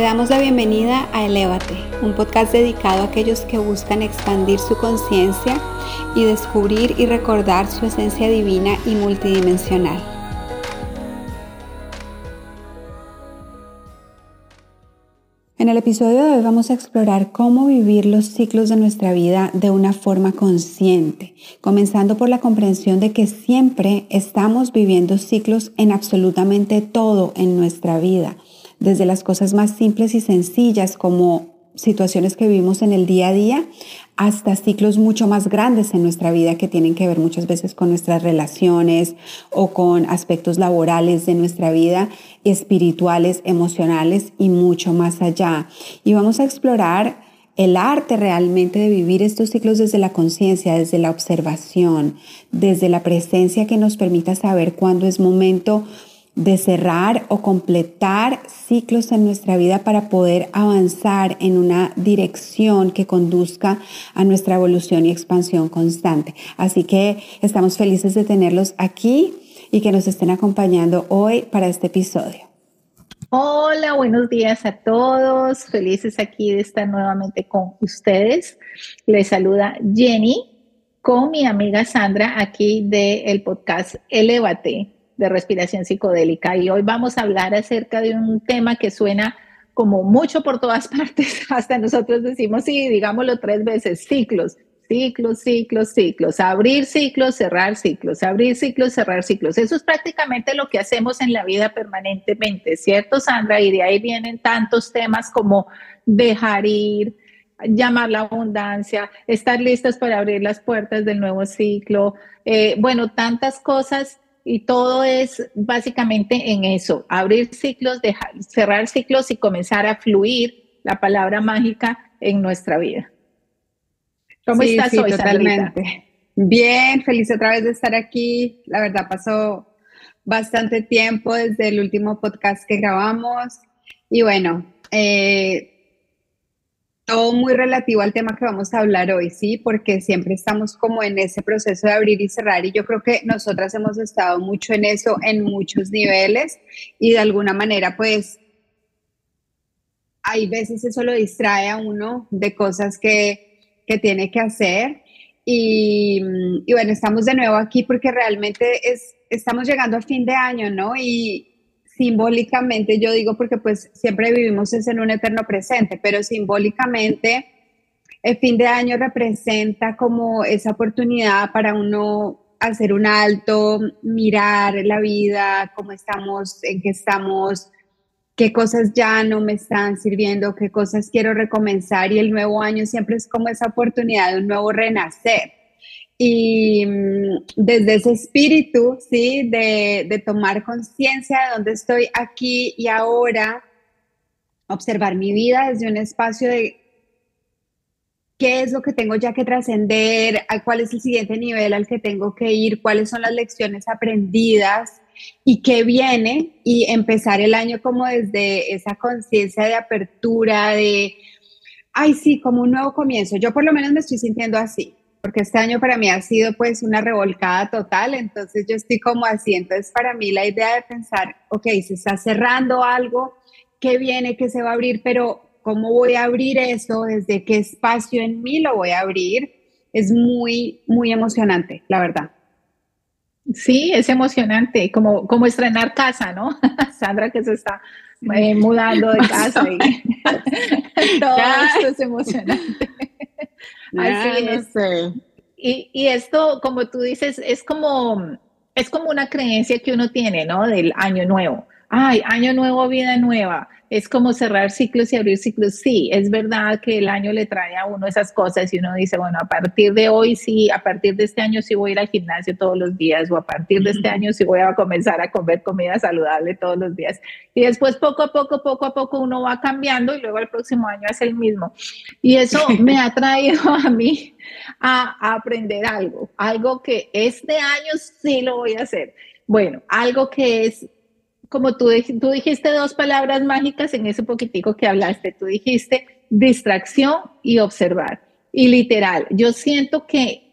Te damos la bienvenida a Elévate, un podcast dedicado a aquellos que buscan expandir su conciencia y descubrir y recordar su esencia divina y multidimensional. En el episodio de hoy vamos a explorar cómo vivir los ciclos de nuestra vida de una forma consciente, comenzando por la comprensión de que siempre estamos viviendo ciclos en absolutamente todo en nuestra vida desde las cosas más simples y sencillas como situaciones que vivimos en el día a día hasta ciclos mucho más grandes en nuestra vida que tienen que ver muchas veces con nuestras relaciones o con aspectos laborales de nuestra vida, espirituales, emocionales y mucho más allá. Y vamos a explorar el arte realmente de vivir estos ciclos desde la conciencia, desde la observación, desde la presencia que nos permita saber cuándo es momento de cerrar o completar ciclos en nuestra vida para poder avanzar en una dirección que conduzca a nuestra evolución y expansión constante. Así que estamos felices de tenerlos aquí y que nos estén acompañando hoy para este episodio. Hola, buenos días a todos. Felices aquí de estar nuevamente con ustedes. Les saluda Jenny con mi amiga Sandra aquí del podcast Elevate de respiración psicodélica y hoy vamos a hablar acerca de un tema que suena como mucho por todas partes, hasta nosotros decimos, sí, digámoslo tres veces, ciclos, ciclos, ciclos, ciclos, abrir ciclos, cerrar ciclos, abrir ciclos, cerrar ciclos. Eso es prácticamente lo que hacemos en la vida permanentemente, ¿cierto, Sandra? Y de ahí vienen tantos temas como dejar ir, llamar la abundancia, estar listas para abrir las puertas del nuevo ciclo, eh, bueno, tantas cosas y todo es básicamente en eso, abrir ciclos, dejar, cerrar ciclos y comenzar a fluir la palabra mágica en nuestra vida. ¿Cómo estás hoy, totalmente. Bien, feliz otra vez de estar aquí. La verdad pasó bastante tiempo desde el último podcast que grabamos y bueno, eh, todo muy relativo al tema que vamos a hablar hoy, ¿sí? Porque siempre estamos como en ese proceso de abrir y cerrar y yo creo que nosotras hemos estado mucho en eso en muchos niveles y de alguna manera pues hay veces eso lo distrae a uno de cosas que, que tiene que hacer y, y, bueno, estamos de nuevo aquí porque realmente es, estamos llegando a fin de año, ¿no? Y, simbólicamente, yo digo porque pues siempre vivimos en un eterno presente, pero simbólicamente el fin de año representa como esa oportunidad para uno hacer un alto, mirar la vida, cómo estamos, en qué estamos, qué cosas ya no me están sirviendo, qué cosas quiero recomenzar y el nuevo año siempre es como esa oportunidad de un nuevo renacer. Y mm, desde ese espíritu, ¿sí? De, de tomar conciencia de dónde estoy aquí y ahora, observar mi vida desde un espacio de qué es lo que tengo ya que trascender, cuál es el siguiente nivel al que tengo que ir, cuáles son las lecciones aprendidas y qué viene y empezar el año como desde esa conciencia de apertura, de, ay, sí, como un nuevo comienzo. Yo por lo menos me estoy sintiendo así porque este año para mí ha sido pues una revolcada total, entonces yo estoy como así, entonces para mí la idea de pensar, ok, se está cerrando algo, ¿qué viene, qué se va a abrir? Pero ¿cómo voy a abrir eso? ¿Desde qué espacio en mí lo voy a abrir? Es muy, muy emocionante, la verdad. Sí, es emocionante, como, como estrenar casa, ¿no? Sandra que se está eh, mudando de casa y todo esto es emocionante. Así es. Y, y, esto, como tú dices, es como, es como una creencia que uno tiene, ¿no? Del año nuevo. Ay, año nuevo, vida nueva es como cerrar ciclos y abrir ciclos. Sí, es verdad que el año le trae a uno esas cosas y uno dice, bueno, a partir de hoy sí, a partir de este año sí voy a ir al gimnasio todos los días o a partir de este año sí voy a comenzar a comer comida saludable todos los días. Y después poco a poco, poco a poco uno va cambiando y luego el próximo año es el mismo. Y eso me ha traído a mí a, a aprender algo, algo que este año sí lo voy a hacer. Bueno, algo que es como tú, tú dijiste dos palabras mágicas en ese poquitico que hablaste, tú dijiste distracción y observar. Y literal, yo siento que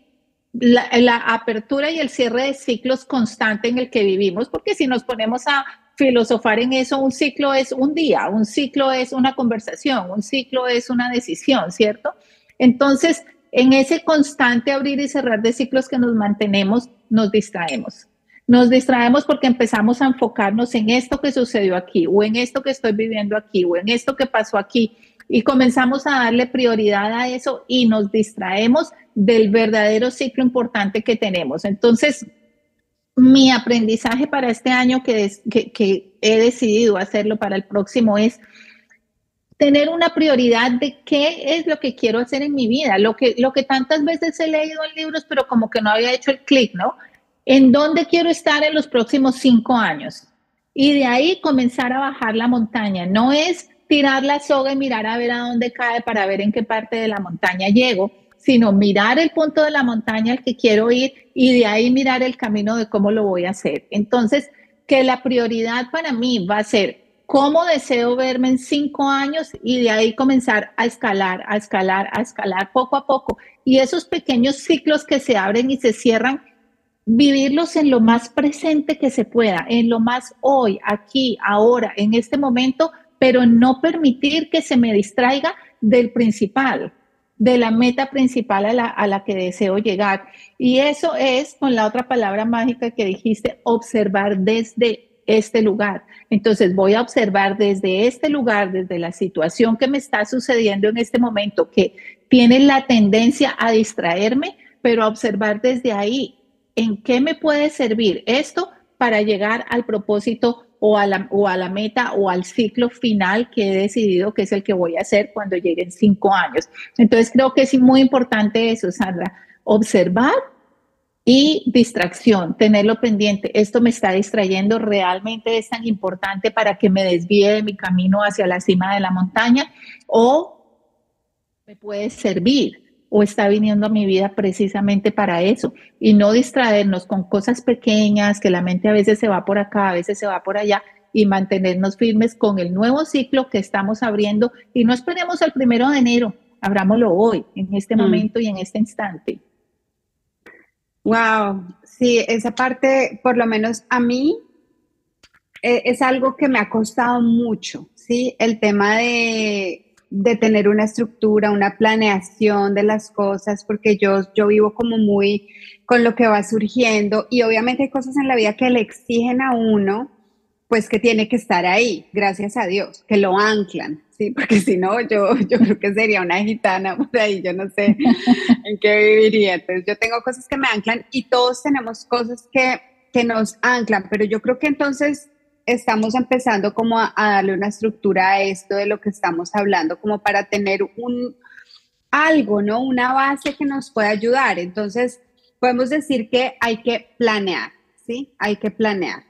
la, apertura y el cierre de ciclos constante en el que vivimos, porque si nos ponemos a filosofar en eso, un ciclo es un día, un ciclo es una conversación, un ciclo es una decisión, ¿cierto? Entonces, en ese constante abrir y cerrar de ciclos que nos mantenemos, nos distraemos. Nos distraemos porque empezamos a enfocarnos en esto que sucedió aquí, o en esto que estoy viviendo aquí, o en esto que pasó aquí, y comenzamos a darle prioridad a eso y nos distraemos del verdadero ciclo importante que tenemos. Entonces, mi aprendizaje para este año que, que, he decidido hacerlo para el próximo es tener una prioridad de qué es lo que quiero hacer en mi vida, lo que, lo que tantas veces he leído en libros, pero como que no había hecho el clic, ¿no? ¿En dónde quiero estar en los próximos cinco años? Y de ahí comenzar a bajar la montaña. No es tirar la soga y mirar a ver a dónde cae para ver en qué parte de la montaña llego, sino mirar el punto de la montaña al que quiero ir y de ahí mirar el camino de cómo lo voy a hacer. Entonces, que la prioridad para mí va a ser cómo deseo verme en cinco años y de ahí comenzar a escalar, a escalar, a escalar poco a poco. Y esos pequeños ciclos que se abren y se cierran, vivirlos en lo más presente que se pueda, en lo más hoy, aquí, ahora, en este momento, pero no permitir que se me distraiga del principal, de la meta principal a la, a la que deseo llegar. Y eso es, con la otra palabra mágica que dijiste, observar desde este lugar. Entonces voy a observar desde este lugar, desde la situación que me está sucediendo en este momento, que tiene la tendencia a distraerme, pero a observar desde ahí en qué me puede servir esto para llegar al propósito o a, la, o a la meta o al ciclo final que he decidido que es el que voy a hacer cuando lleguen cinco años. Entonces creo que es muy importante eso, Sandra, observar y distracción, tenerlo pendiente. Esto me está distrayendo, realmente es tan importante para que me desvíe de mi camino hacia la cima de la montaña o me puede servir o está viniendo a mi vida precisamente para eso y no distraernos con cosas pequeñas que la mente a veces se va por acá, a veces se va por allá y mantenernos firmes con el nuevo ciclo que estamos abriendo y no esperemos al primero de enero, abrámoslo hoy, en este mm. momento y en este instante. Wow, sí, esa parte, por lo menos a mí, e, es algo que me ha costado mucho, ¿sí? El tema de de tener una estructura, una planeación de las cosas, porque yo, yo vivo como muy con lo que va surgiendo y obviamente hay cosas en la vida que le exigen a uno, pues que tiene que estar ahí, gracias a Dios, que lo anclan, ¿sí? Porque si no, yo, yo creo que sería una gitana por ahí, yo no sé en qué viviría. Entonces yo tengo cosas que me anclan y todos tenemos cosas que, que nos anclan, pero yo creo que entonces estamos empezando como a, darle una estructura a esto de lo que estamos hablando, como para tener un algo, ¿no? Una base que nos pueda ayudar. Entonces, podemos decir que hay que planear, ¿sí? Hay que planear.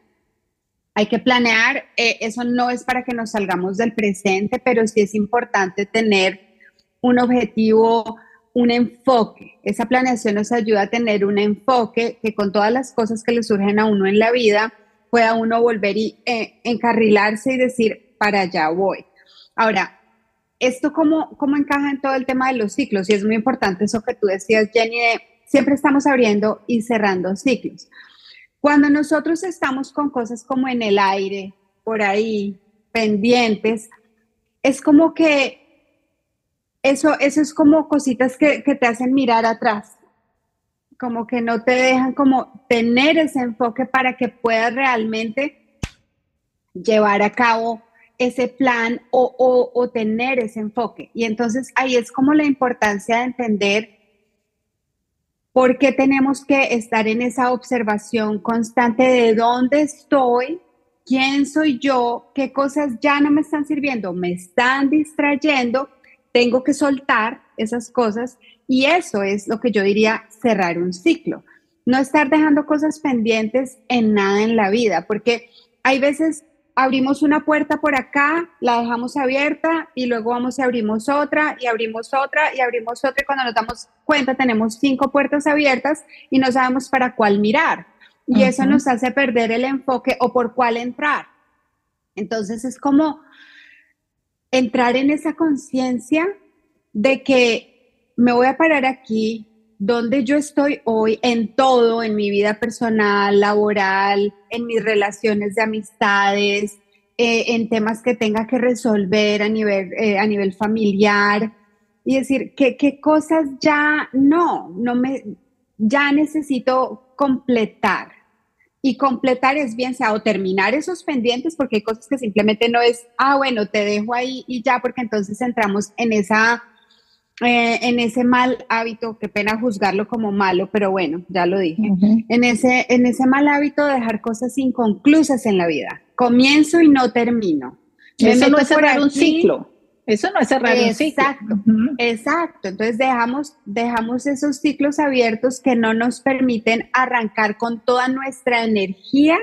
Hay que planear, eh, eso no es para que nos salgamos del presente, pero sí es importante tener un objetivo, un enfoque. Esa planeación nos ayuda a tener un enfoque que con todas las cosas que le surgen a uno en la vida, pueda uno volver y eh, encarrilarse y decir, para allá voy. Ahora, ¿esto cómo, cómo encaja en todo el tema de los ciclos? Y es muy importante eso que tú decías, Jenny, de siempre estamos abriendo y cerrando ciclos. Cuando nosotros estamos con cosas como en el aire, por ahí, pendientes, es como que eso, eso es como cositas que, que te hacen mirar atrás como que no te dejan como tener ese enfoque para que puedas realmente llevar a cabo ese plan o, o, tener ese enfoque. Y entonces ahí es como la importancia de entender por qué tenemos que estar en esa observación constante de dónde estoy, quién soy yo, qué cosas ya no me están sirviendo, me están distrayendo, tengo que soltar esas cosas y eso es lo que yo diría cerrar un ciclo. No estar dejando cosas pendientes en nada en la vida, porque hay veces abrimos una puerta por acá, la dejamos abierta y luego vamos y abrimos otra y abrimos otra y abrimos otra y cuando nos damos cuenta tenemos cinco puertas abiertas y no sabemos para cuál mirar. Y eso nos hace perder el enfoque o por cuál entrar. Entonces es como entrar en esa conciencia de que me voy a parar aquí, dónde yo estoy hoy en todo, en mi vida personal, laboral, en mis relaciones de amistades, eh, en temas que tenga que resolver a nivel, eh, a nivel familiar y decir qué cosas ya no, no me, ya necesito completar. Y completar es bien sea o terminar esos pendientes porque hay cosas que simplemente no es, ah, bueno, te dejo ahí y ya, porque entonces entramos en esa eh, en ese mal hábito, qué pena juzgarlo como malo, pero bueno, ya lo dije, en, ese, en ese mal hábito de dejar cosas inconclusas en la vida. Comienzo y no termino. Eso no es cerrar un ciclo. Eso no es cerrar un ciclo. Exacto, exacto. Entonces dejamos, dejamos esos ciclos abiertos que no nos permiten arrancar con toda nuestra energía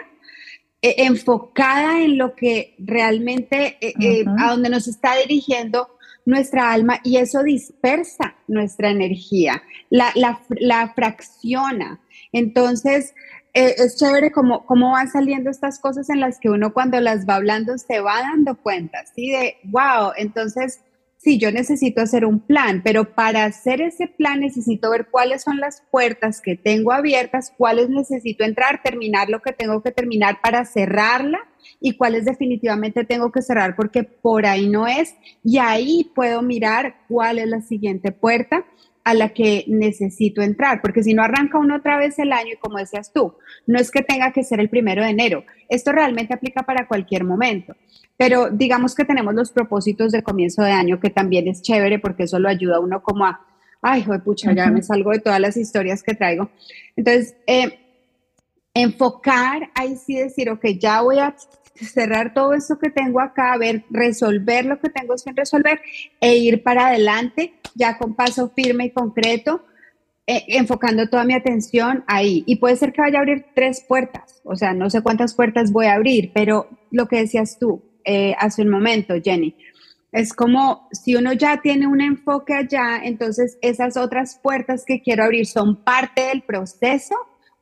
eh, enfocada en lo que realmente, eh, a donde nos está dirigiendo nuestra alma y eso dispersa nuestra energía, la, la, fracciona. Entonces, eh, es chévere cómo, cómo van saliendo estas cosas en las que uno cuando las va hablando se va dando cuenta, ¿sí? De, wow, entonces, sí, yo necesito hacer un plan, pero para hacer ese plan necesito ver cuáles son las puertas que tengo abiertas, cuáles necesito entrar, terminar lo que tengo que terminar para cerrarla y cuáles definitivamente tengo que cerrar porque por ahí no es. Y ahí puedo mirar cuál es la siguiente puerta a la que necesito entrar, porque si no arranca uno otra vez el año y como decías tú, no es que tenga que ser el primero de enero, esto realmente aplica para cualquier momento, pero digamos que tenemos los propósitos de comienzo de año, que también es chévere porque eso lo ayuda a uno como a, ay, joder, pucha, ya me salgo de todas las historias que traigo. Entonces, eh, enfocar, ahí sí decir, ok, ya voy a cerrar todo esto que tengo acá, ver, resolver lo que tengo sin resolver e ir para adelante ya con paso firme y concreto, eh, enfocando toda mi atención ahí. Y puede ser que vaya a abrir tres puertas, o sea, no sé cuántas puertas voy a abrir, pero lo que decías tú eh, hace un momento, Jenny, es como si uno ya tiene un enfoque allá, entonces esas otras puertas que quiero abrir son parte del proceso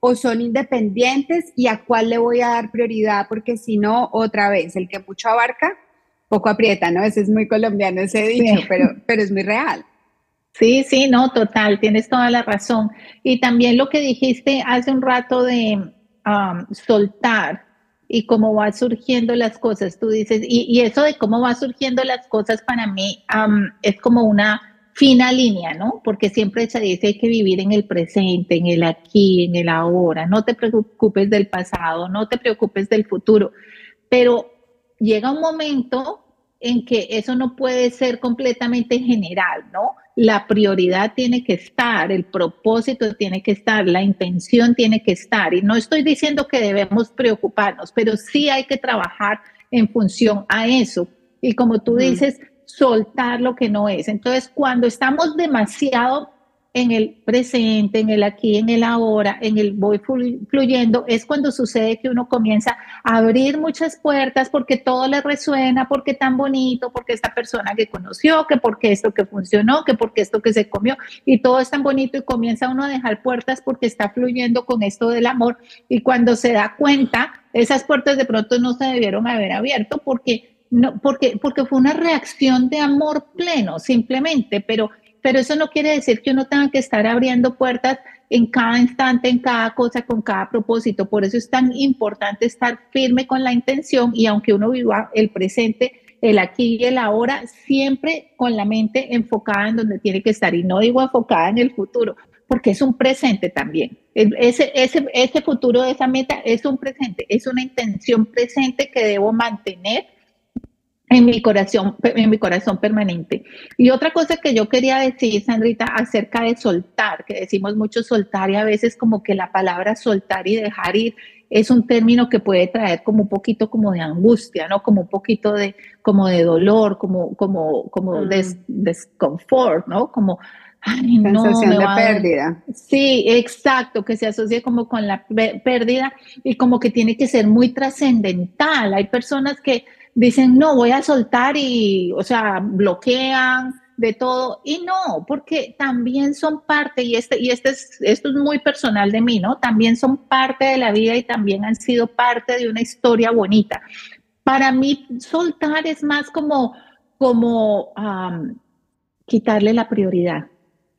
o son independientes y a cuál le voy a dar prioridad, porque si no, otra vez, el que mucho abarca, poco aprieta, ¿no? Ese es muy colombiano ese dicho, pero, pero es muy real. Sí, sí, no, total, tienes toda la razón. Y también lo que dijiste hace un rato de um, soltar y cómo van surgiendo las cosas, tú dices, y, eso de cómo van surgiendo las cosas para mí um, es como una fina línea, ¿no? Porque siempre se dice hay que vivir en el presente, en el aquí, en el ahora, no te preocupes del pasado, no te preocupes del futuro, pero llega un momento en que eso no puede ser completamente general, ¿no? La prioridad tiene que estar, el propósito tiene que estar, la intención tiene que estar. Y no estoy diciendo que debemos preocuparnos, pero sí hay que trabajar en función a eso. Y como tú dices, soltar lo que no es. Entonces, cuando estamos demasiado en el presente, en el aquí, en el ahora, en el voy fluyendo, es cuando sucede que uno comienza a abrir muchas puertas porque todo le resuena, porque tan bonito, porque esta persona que conoció, que porque esto que funcionó, que porque esto que se comió, y todo es tan bonito y comienza uno a dejar puertas porque está fluyendo con esto del amor y cuando se da cuenta, esas puertas de pronto no se debieron haber abierto porque no, porque, porque fue una reacción de amor pleno, simplemente, pero, pero eso no quiere decir que uno tenga que estar abriendo puertas en cada instante, en cada cosa, con cada propósito. Por eso es tan importante estar firme con la intención y aunque uno viva el presente, el aquí y el ahora, siempre con la mente enfocada en donde tiene que estar. Y no digo enfocada en el futuro, porque es un presente también. Ese, ese, ese futuro de esa meta es un presente, es una intención presente que debo mantener en mi corazón, en mi corazón permanente. Y otra cosa que yo quería decir, Sandrita, acerca de soltar, que decimos mucho soltar y a veces como que la palabra soltar y dejar ir es un término que puede traer como un poquito como de angustia, ¿no? Como un poquito de, como de dolor, como, como, como mm. desconfort, ¿no? Como, ay, Sensación de pérdida. Sí, exacto, que se asocia como con la pérdida y como que tiene que ser muy trascendental. Hay personas que dicen, no, voy a soltar y, o sea, bloquean de todo. Y no, porque también son parte, y, este, y este es, esto es muy personal de mí, ¿no? También son parte de la vida y también han sido parte de una historia bonita. Para mí, soltar es más como, como quitarle la prioridad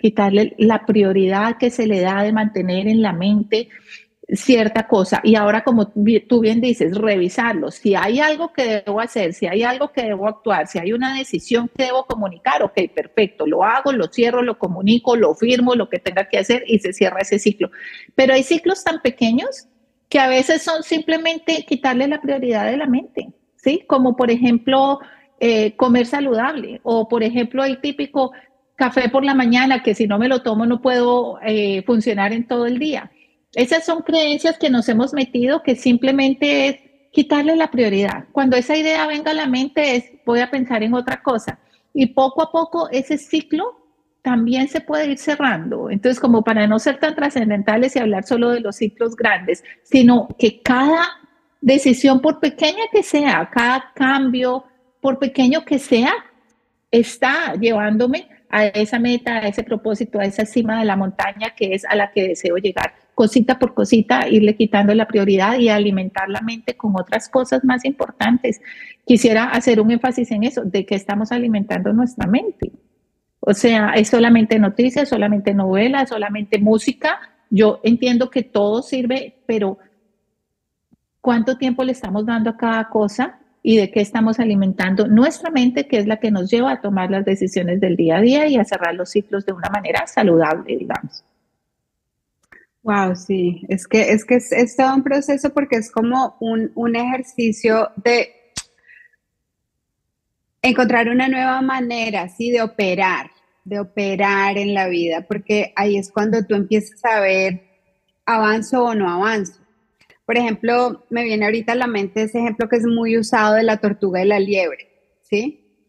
quitarle la prioridad que se le da de mantener en la mente cierta cosa. Y ahora, como tú bien dices, revisarlo. Si hay algo que debo hacer, si hay algo que debo actuar, si hay una decisión que debo comunicar, ok, perfecto, lo hago, lo cierro, lo comunico, lo firmo, lo que tenga que hacer y se cierra ese ciclo. Pero hay ciclos tan pequeños que a veces son simplemente quitarle la prioridad de la mente, ¿sí? Como por ejemplo, eh, comer saludable o por ejemplo el típico café por la mañana que si no me lo tomo no puedo eh, funcionar en todo el día esas son creencias que nos hemos metido que simplemente es quitarle la prioridad. Cuando esa idea venga a la mente es voy a pensar en otra cosa. Y poco a poco ese ciclo también se puede ir cerrando. Entonces, como para no ser tan trascendentales y hablar solo de los ciclos grandes, sino que cada decisión, por pequeña que sea, cada cambio, por pequeño que sea, está llevándome a esa meta, a ese propósito, a esa cima de la montaña que es a la que deseo llegar cosita por cosita, irle quitando la prioridad y alimentar la mente con otras cosas más importantes. Quisiera hacer un énfasis en eso, de que estamos alimentando nuestra mente. O sea, es solamente noticias, solamente novelas, solamente música. Yo entiendo que todo sirve, pero ¿cuánto tiempo le estamos dando a cada cosa? y de qué estamos alimentando nuestra mente, que es la que nos lleva a tomar las decisiones del día a día y a cerrar los ciclos de una manera saludable, digamos. Wow, sí, es que es que es, todo un proceso porque es como un, un, ejercicio de encontrar una nueva manera, sí, de operar, de operar en la vida, porque ahí es cuando tú empiezas a ver avanzo o no avanzo. Por ejemplo, me viene ahorita a la mente ese ejemplo que es muy usado de la tortuga y la liebre, ¿sí?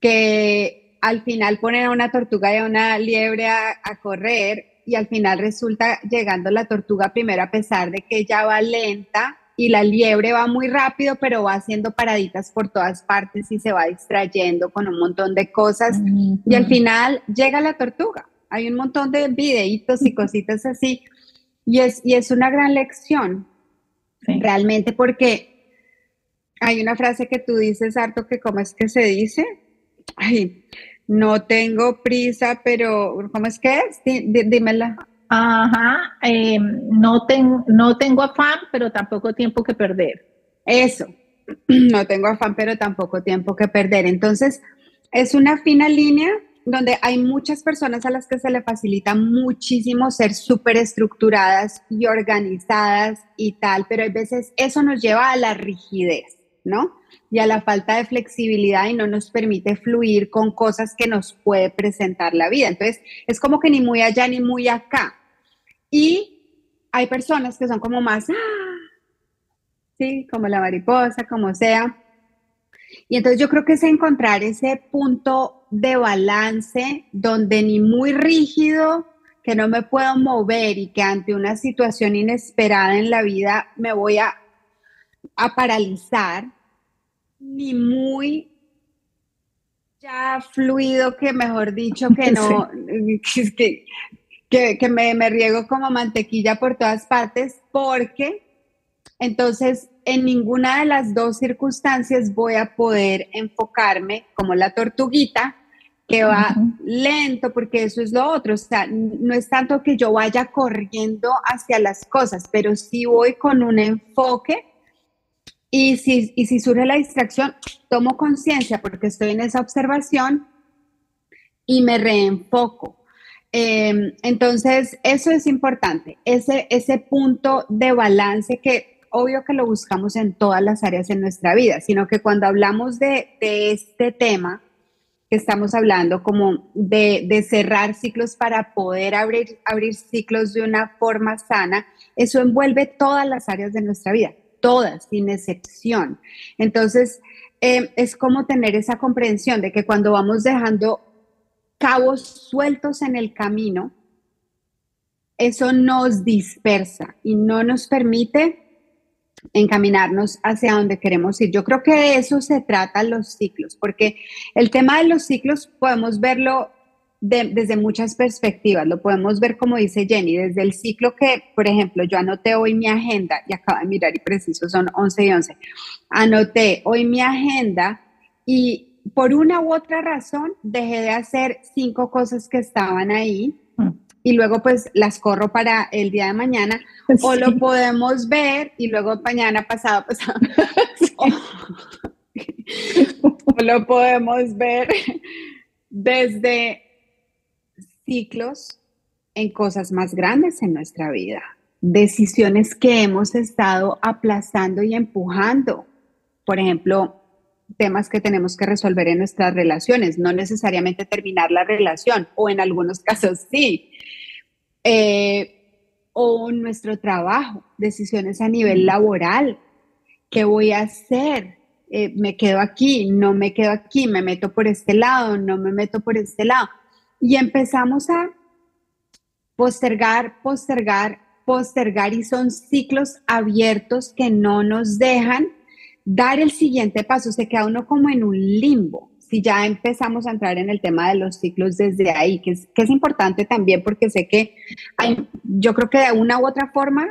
Que al final ponen a una tortuga y a una liebre a, a correr y al final resulta llegando la tortuga primero a pesar de que ella va lenta y la liebre va muy rápido, pero va haciendo paraditas por todas partes y se va distrayendo con un montón de cosas. Y al final llega la tortuga. Hay un montón de videitos y cositas así. Y es, y es una gran lección, realmente, porque hay una frase que tú dices, harto, que cómo es que se dice. Ay, no tengo prisa, pero ¿cómo es que es? dímela. Ajá, em, no, no tengo afán, pero tampoco tiempo que perder. Eso, no tengo afán, pero tampoco tiempo que perder. Entonces, es una fina línea donde hay muchas personas a las que se le facilita muchísimo ser súper estructuradas y organizadas y tal, pero a veces eso nos lleva a la rigidez, ¿no? y a la falta de flexibilidad y no nos permite fluir con cosas que nos puede presentar la vida. Entonces, es como que ni muy allá ni muy acá. Y hay personas que son como más, ¡ah! sí, como la mariposa, como sea. Y entonces yo creo que es encontrar ese punto de balance donde ni muy rígido, que no me puedo mover y que ante una situación inesperada en la vida me voy a, a paralizar, ni muy ya fluido que mejor dicho que no, que, que, me, me, riego como mantequilla por todas partes porque entonces en ninguna de las dos circunstancias voy a poder enfocarme como la tortuguita que va lento porque eso es lo otro, o sea, no es tanto que yo vaya corriendo hacia las cosas, pero sí voy con un enfoque y si, y si surge la distracción, tomo conciencia porque estoy en esa observación y me reenfoco. Em, entonces, eso es importante, ese, ese punto de balance que obvio que lo buscamos en todas las áreas de nuestra vida, sino que cuando hablamos de, este tema que estamos hablando, como de, de, cerrar ciclos para poder abrir, abrir ciclos de una forma sana, eso envuelve todas las áreas de nuestra vida todas, sin excepción. Entonces, eh, es como tener esa comprensión de que cuando vamos dejando cabos sueltos en el camino, eso nos dispersa y no nos permite encaminarnos hacia donde queremos ir. Yo creo que de eso se trata los ciclos, porque el tema de los ciclos podemos verlo desde muchas perspectivas. Lo podemos ver, como dice Jenny, desde el ciclo que, por ejemplo, yo anoté hoy mi agenda, y acabo de mirar y preciso son 11 y 11, anoté hoy mi agenda y por una u otra razón dejé de hacer cinco cosas que estaban ahí mm. y luego pues las corro para el día de mañana o lo podemos ver y luego mañana pasado pasado o lo podemos ver desde ciclos en cosas más grandes en nuestra vida, decisiones que hemos estado aplazando y empujando. Por ejemplo, temas que tenemos que resolver en nuestras relaciones, no necesariamente terminar la relación, o en algunos casos sí. Eh, o nuestro trabajo, decisiones a nivel laboral. ¿Qué voy a hacer? Eh, ¿Me quedo aquí? ¿No me quedo aquí? ¿Me meto por este lado? ¿No me meto por este lado? Y empezamos a postergar, postergar, postergar y son ciclos abiertos que no nos dejan dar el siguiente paso. Se queda uno como en un limbo. Si ya empezamos a entrar en el tema de los ciclos desde ahí, que es, importante también porque sé que hay, yo creo que de una u otra forma,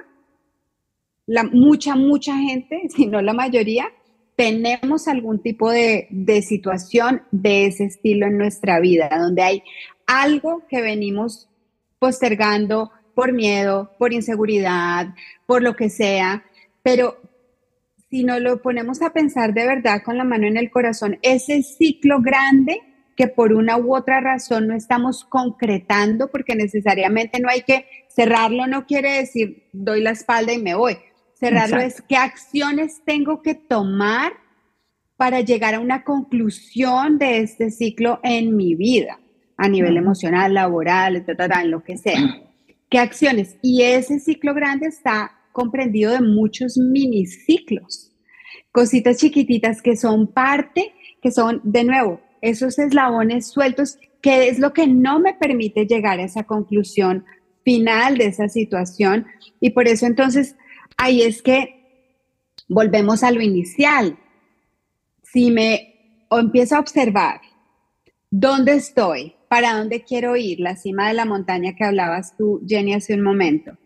la, mucha, mucha gente, si no la mayoría, tenemos algún tipo de, de situación de ese estilo en nuestra vida, donde hay algo que venimos postergando por miedo, por inseguridad, por lo que sea, pero si nos lo ponemos a pensar de verdad con la mano en el corazón, ese ciclo grande que por una u otra razón no estamos concretando, porque necesariamente no hay que cerrarlo, no quiere decir doy la espalda y me voy. Cerrarlo es qué acciones tengo que tomar para llegar a una conclusión de este ciclo en mi vida a nivel emocional, laboral, etcétera, en lo que sea. ¿Qué acciones? Y ese ciclo grande está comprendido de muchos miniciclos, cositas chiquititas que son parte, que son, de nuevo, esos eslabones sueltos, que es lo que no me permite llegar a esa conclusión final de esa situación. Y por eso entonces, ahí es que volvemos a lo inicial. Si me o empiezo a observar dónde estoy, para dónde quiero ir, la cima de la montaña que hablabas tú, Jenny, hace un momento.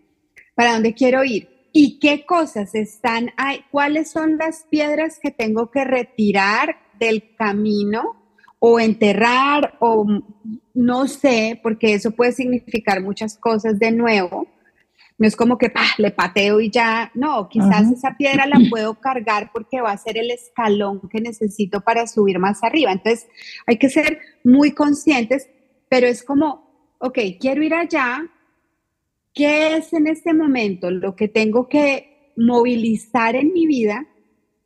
¿Para dónde quiero ir? ¿Y qué cosas están ahí? ¿Cuáles son las piedras que tengo que retirar del camino o enterrar o no sé, porque eso puede significar muchas cosas de nuevo? No es como que le pateo y ya, no, quizás esa piedra la puedo cargar porque va a ser el escalón que necesito para subir más arriba. Entonces, hay que ser muy conscientes pero es como, ok, quiero ir allá, ¿qué es en este momento lo que tengo que movilizar en mi vida?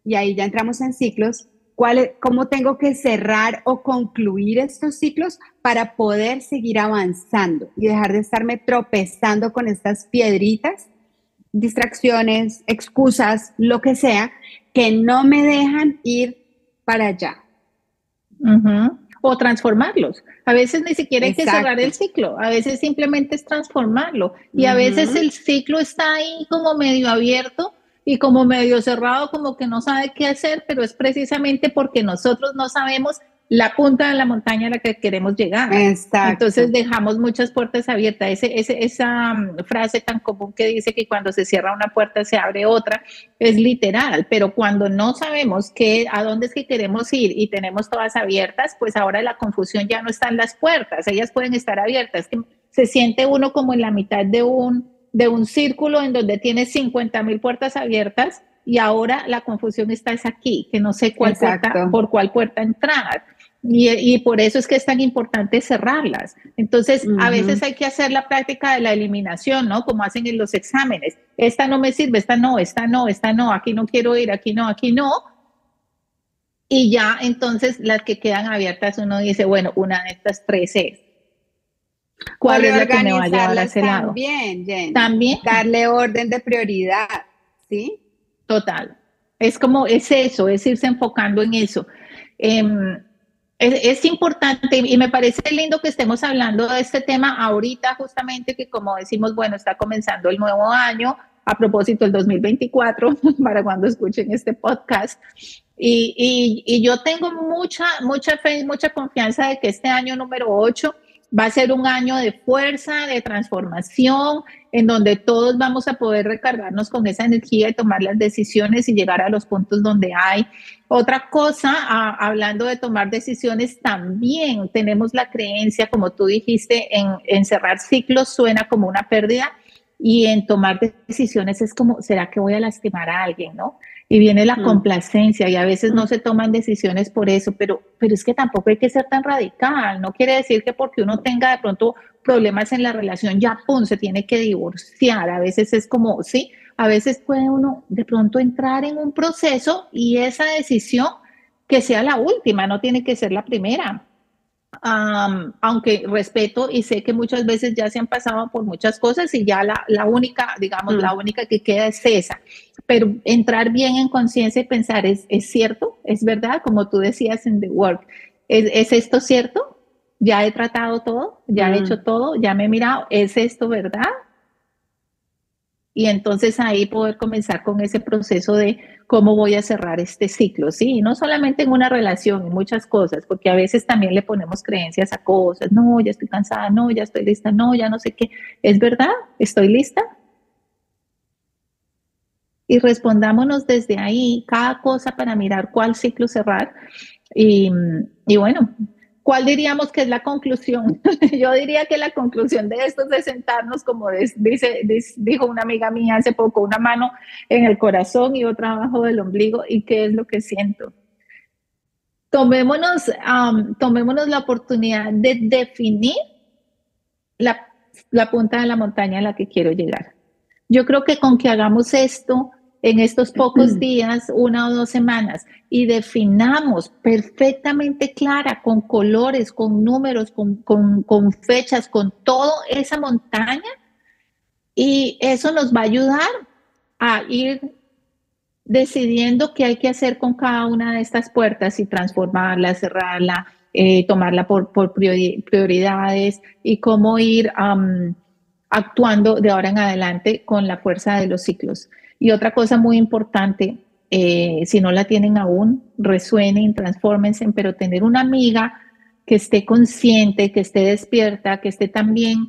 Y ahí ya entramos en ciclos. ¿Cuál, ¿Cómo tengo que cerrar o concluir estos ciclos para poder seguir avanzando y dejar de estarme tropezando con estas piedritas, distracciones, excusas, lo que sea, que no me dejan ir para allá? O transformarlos. A veces ni siquiera hay que cerrar el ciclo, a veces simplemente es transformarlo. Y a veces el ciclo está ahí como medio abierto y como medio cerrado, como que no sabe qué hacer, pero es precisamente porque nosotros no sabemos la punta de la montaña a la que queremos llegar. Entonces dejamos muchas puertas abiertas. Ese, ese, esa mm, frase tan común que dice que cuando se cierra una puerta se abre otra es literal, pero cuando no sabemos qué, a dónde es que queremos ir y tenemos todas abiertas, pues ahora la confusión ya no está en las puertas, ellas pueden estar abiertas. Que se siente uno como en la mitad de un, de un círculo en donde tiene 50 mil puertas abiertas y ahora la confusión está es aquí, que no sé cuál por cuál puerta entrar. Y, por eso es que es tan importante cerrarlas. Entonces, a veces hay que hacer la práctica de la eliminación, ¿no? Como hacen en los exámenes. Esta no me sirve, esta no, esta no, esta no, aquí no quiero ir, aquí no, aquí no. Y ya entonces las que quedan abiertas uno dice, bueno, una de estas tres es. ¿Cuál es la que me va a llevar a ese lado? También, Jen. También. Darle orden de prioridad, ¿sí? Total. Es como, es eso, es irse enfocando en eso. Em, es, importante y me parece lindo que estemos hablando de este tema ahorita, justamente que como decimos, bueno, está comenzando el nuevo año, a propósito el 2024, para cuando escuchen este podcast. Y, y, yo tengo mucha, mucha fe y mucha confianza de que este año número 8 va a ser un año de fuerza, de transformación, en donde todos vamos a poder recargarnos con esa energía y tomar las decisiones y llegar a los puntos donde hay. Otra cosa, hablando de tomar decisiones, también tenemos la creencia, como tú dijiste, en, en cerrar ciclos suena como una pérdida y en tomar decisiones es como, ¿será que voy a lastimar a alguien? ¿No? Y viene la complacencia y a veces no se toman decisiones por eso, pero, pero es que tampoco hay que ser tan radical, no quiere decir que porque uno tenga de pronto problemas en la relación, ya pum, se tiene que divorciar, a veces es como, sí, a veces puede uno de pronto entrar en un proceso y esa decisión que sea la última, no tiene que ser la primera. aunque respeto y sé que muchas veces ya se han pasado por muchas cosas y ya la, la única, digamos, la mm. única que queda es esa pero entrar bien en conciencia y pensar, ¿es, ¿es cierto? ¿Es verdad? Como tú decías en The Work, ¿es, esto cierto? ¿Ya he tratado todo? ¿Ya he mm. hecho todo? ¿Ya me he mirado? ¿Es esto verdad? Y entonces ahí poder comenzar con ese proceso de cómo voy a cerrar este ciclo, ¿sí? no solamente en una relación, en muchas cosas, porque a veces también le ponemos creencias a cosas, no, ya estoy cansada, no, ya estoy lista, no, ya no sé qué. ¿Es verdad? ¿Estoy lista? Y respondámonos desde ahí cada cosa para mirar cuál ciclo cerrar. Y, y bueno, ¿cuál diríamos que es la conclusión? Yo diría que la conclusión de esto es de sentarnos, como dice, dijo una amiga mía hace poco, una mano en el corazón y otra abajo del ombligo, y qué es lo que siento. Tomémonos, tomémonos la oportunidad de definir la, la punta de la montaña a la que quiero llegar. Yo creo que con que hagamos esto, en estos pocos días, una o dos semanas, y definamos perfectamente clara, con colores, con números, con, fechas, con toda esa montaña, y eso nos va a ayudar a ir decidiendo qué hay que hacer con cada una de estas puertas y transformarla, cerrarla, eh, tomarla por, prioridades y cómo ir actuando de ahora en adelante con la fuerza de los ciclos. Y otra cosa muy importante, eh, si no la tienen aún, resuenen, transfórmense, pero tener una amiga que esté consciente, que esté despierta, que esté también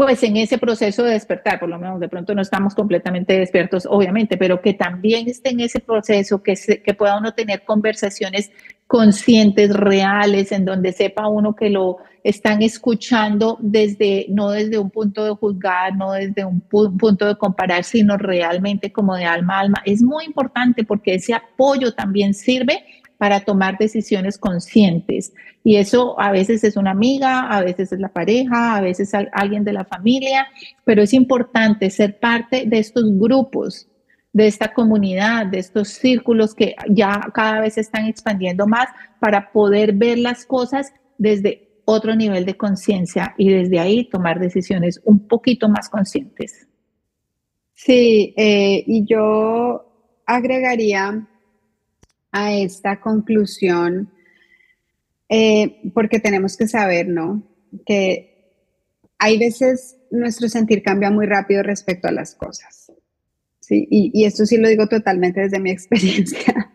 pues en ese proceso de despertar, por lo menos de pronto no estamos completamente despiertos, obviamente, pero que también esté en ese proceso, que, que pueda uno tener conversaciones conscientes, reales, en donde sepa uno que lo están escuchando desde, no desde un punto de juzgar, no desde un punto de comparar, sino realmente como de alma a alma. Es muy importante porque ese apoyo también sirve para tomar decisiones conscientes. Y eso a veces es una amiga, a veces es la pareja, a veces alguien de la familia, pero es importante ser parte de estos grupos, de esta comunidad, de estos círculos que ya cada vez se están expandiendo más para poder ver las cosas desde otro nivel de conciencia y desde ahí tomar decisiones un poquito más conscientes. Sí, eh, y yo agregaría a esta conclusión, eh, porque tenemos que saber, ¿no? Que hay veces nuestro sentir cambia muy rápido respecto a las cosas. ¿sí? Y, esto sí lo digo totalmente desde mi experiencia.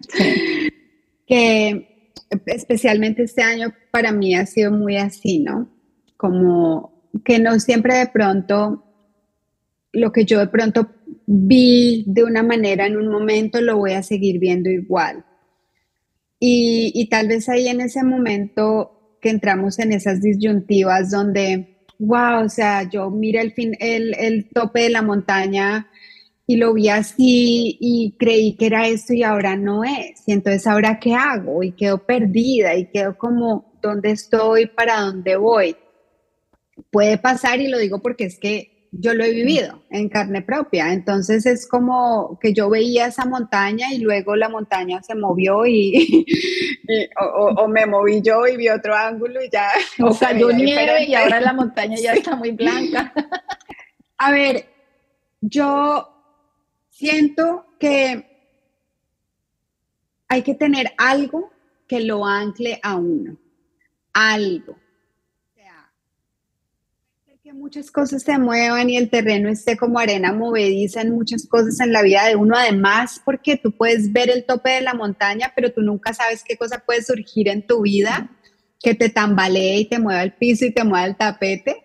Que especialmente este año para mí ha sido muy así, ¿no? Como que no siempre de pronto lo que yo de pronto vi de una manera en un momento lo voy a seguir viendo igual. Y, tal vez ahí en ese momento que entramos en esas disyuntivas donde, wow, o sea, yo mira el, fin, el, el tope de la montaña y lo vi así y creí que era esto y ahora no es. Y entonces ahora qué hago? Y quedo perdida y quedo como, ¿dónde estoy? ¿Para dónde voy? Puede pasar y lo digo porque es que yo lo he vivido en carne propia. Entonces es como que yo veía esa montaña y luego la montaña se movió y, o, me moví yo y vi otro ángulo y ya. O cayó nieve y ahora la montaña ya está muy blanca. A ver, yo siento que hay que tener algo que lo ancle a uno. Algo que muchas cosas se muevan y el terreno esté como arena movediza en muchas cosas en la vida de uno, además porque tú puedes ver el tope de la montaña, pero tú nunca sabes qué cosa puede surgir en tu vida que te tambalee y te mueva el piso y te mueva el tapete.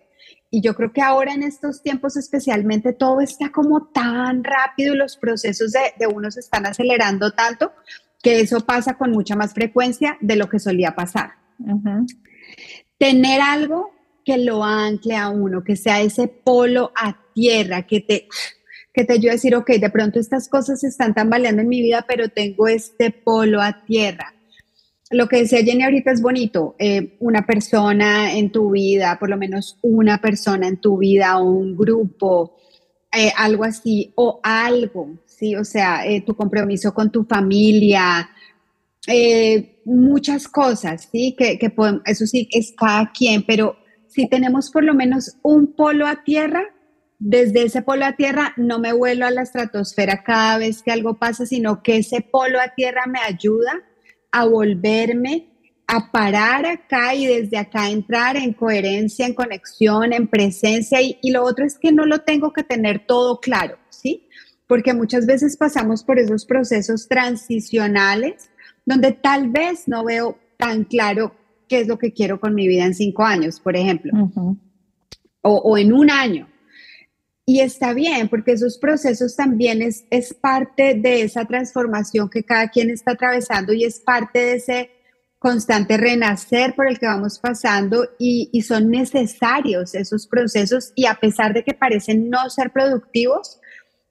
Y yo creo que ahora en estos tiempos especialmente todo está como tan rápido y los procesos de, de uno se están acelerando tanto que eso pasa con mucha más frecuencia de lo que solía pasar. Tener algo que lo ancle a uno, que sea ese polo a tierra, que te, que te ayude a decir, ok, de pronto estas cosas se están tambaleando en mi vida, pero tengo este polo a tierra. Lo que decía Jenny ahorita es bonito, eh, una persona en tu vida, por lo menos una persona en tu vida un grupo, eh, algo así, o algo, ¿sí? O sea, eh, tu compromiso con tu familia, muchas cosas, ¿sí? Que podemos, eso sí, es cada quien, pero si tenemos por lo menos un polo a tierra, desde ese polo a tierra no me vuelo a la estratosfera cada vez que algo pasa, sino que ese polo a tierra me ayuda a volverme a parar acá y desde acá entrar en coherencia, en conexión, en presencia. Y, y, lo otro es que no lo tengo que tener todo claro, ¿sí? Porque muchas veces pasamos por esos procesos transicionales donde tal vez no veo tan claro qué es lo que quiero con mi vida en cinco años, por ejemplo, o, o en un año. Y está bien, porque esos procesos también es, es parte de esa transformación que cada quien está atravesando y es parte de ese constante renacer por el que vamos pasando y, y, son necesarios esos procesos y a pesar de que parecen no ser productivos,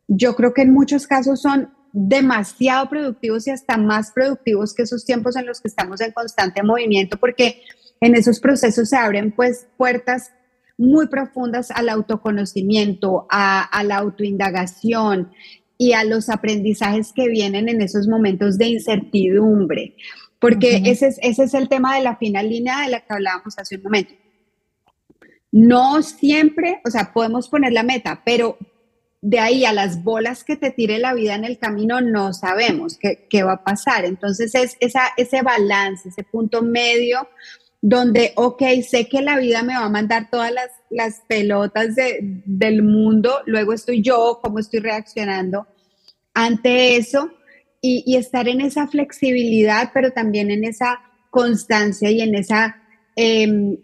yo creo que en muchos casos son demasiado productivos y hasta más productivos que esos tiempos en los que estamos en constante movimiento porque en esos procesos se abren pues puertas muy profundas al autoconocimiento, a, la autoindagación y a los aprendizajes que vienen en esos momentos de incertidumbre, porque ese, es, ese es el tema de la final línea de la que hablábamos hace un momento. No siempre, o sea, podemos poner la meta, pero de ahí a las bolas que te tire la vida en el camino no sabemos qué, qué va a pasar. Entonces es esa, ese balance, ese punto medio donde, ok, sé que la vida me va a mandar todas las, las pelotas de, del mundo, luego estoy yo, cómo estoy reaccionando ante eso y, y, estar en esa flexibilidad, pero también en esa constancia y en esa, eh,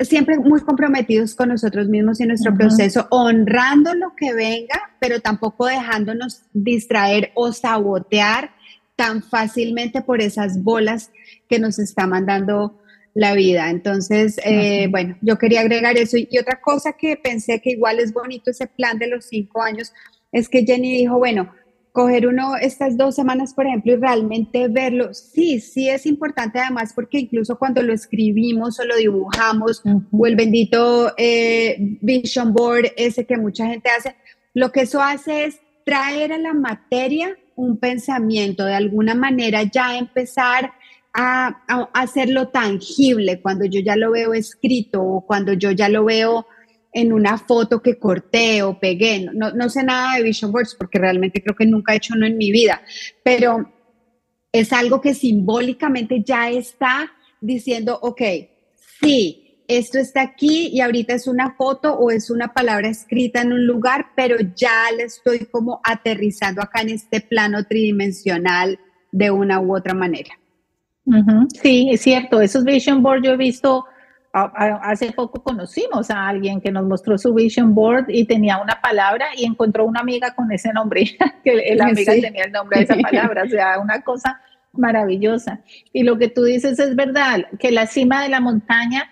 siempre muy comprometidos con nosotros mismos y nuestro proceso, honrando lo que venga, pero tampoco dejándonos distraer o sabotear tan fácilmente por esas bolas que nos está mandando la vida. Entonces, eh, bueno, yo quería agregar eso. Y, otra cosa que pensé que igual es bonito ese plan de los cinco años, es que Jenny dijo, bueno, coger uno estas dos semanas, por ejemplo, y realmente verlo, sí, sí es importante además porque incluso cuando lo escribimos o lo dibujamos o el bendito eh, vision board ese que mucha gente hace, lo que eso hace es traer a la materia un pensamiento, de alguna manera ya empezar a, hacerlo tangible cuando yo ya lo veo escrito o cuando yo ya lo veo en una foto que corté o pegué. No, no, sé nada de vision boards porque realmente creo que nunca he hecho uno en mi vida, pero es algo que simbólicamente ya está diciendo, ok, sí, esto está aquí y ahorita es una foto o es una palabra escrita en un lugar, pero ya le estoy como aterrizando acá en este plano tridimensional de una u otra manera. Sí, es cierto. Esos vision board yo he visto, hace poco conocimos a alguien que nos mostró su vision board y tenía una palabra y encontró una amiga con ese nombre, que la amiga tenía el nombre de esa palabra, o sea, una cosa maravillosa. Y lo que tú dices es verdad, que la cima de la montaña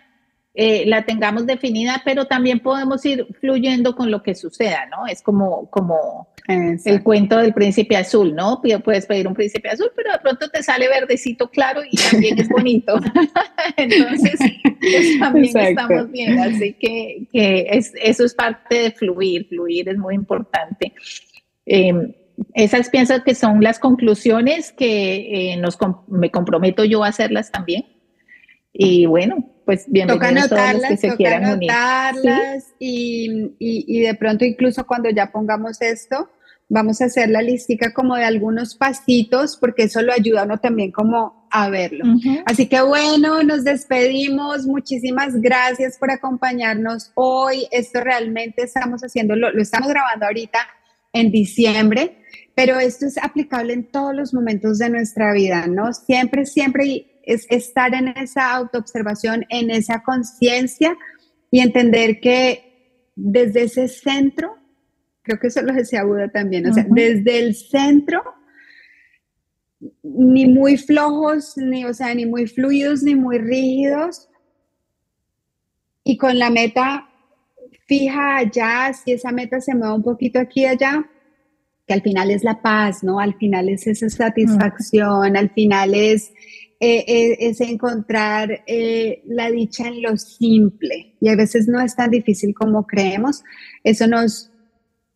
eh, la tengamos definida, pero también podemos ir fluyendo con lo que suceda, ¿no? Es como, como el cuento del príncipe azul, ¿no? Puedes pedir un príncipe azul, pero de pronto te sale verdecito claro y también es bonito. Entonces, pues, también estamos bien. Así que, que es, eso es parte de fluir. Fluir es muy importante. Em, esas pienso que son las conclusiones que eh, nos, me comprometo yo a hacerlas también. Y bueno, pues bienvenidos toca anotarlas, todos los que se quieran anotarlas y, y, y, de pronto incluso cuando ya pongamos esto, vamos a hacer la listica como de algunos pasitos porque eso lo ayuda a uno también como a verlo. Así que bueno, nos despedimos. Muchísimas gracias por acompañarnos hoy. Esto realmente estamos haciendo, lo, lo estamos grabando ahorita en diciembre, pero esto es aplicable en todos los momentos de nuestra vida, ¿no? Siempre, siempre es estar en esa autoobservación, en esa conciencia y entender que desde ese centro, creo que eso lo decía Buda también, o sea, desde el centro, ni muy flojos, ni, o sea, ni muy fluidos, ni muy rígidos, y con la meta fija allá, si esa meta se mueve un poquito aquí y allá, que al final es la paz, ¿no? Al final es esa satisfacción, al final es, eh, eh, es encontrar eh, la dicha en lo simple. Y a veces no es tan difícil como creemos. Eso nos,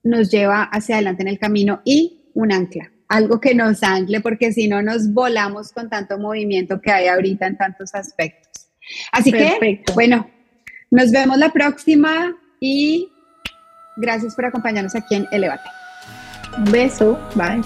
nos lleva hacia adelante en el camino y un ancla, algo que nos ancle, porque si no nos volamos con tanto movimiento que hay ahorita en tantos aspectos. Así que, bueno, nos vemos la próxima y gracias por acompañarnos aquí en Elevate. Un beso, bye.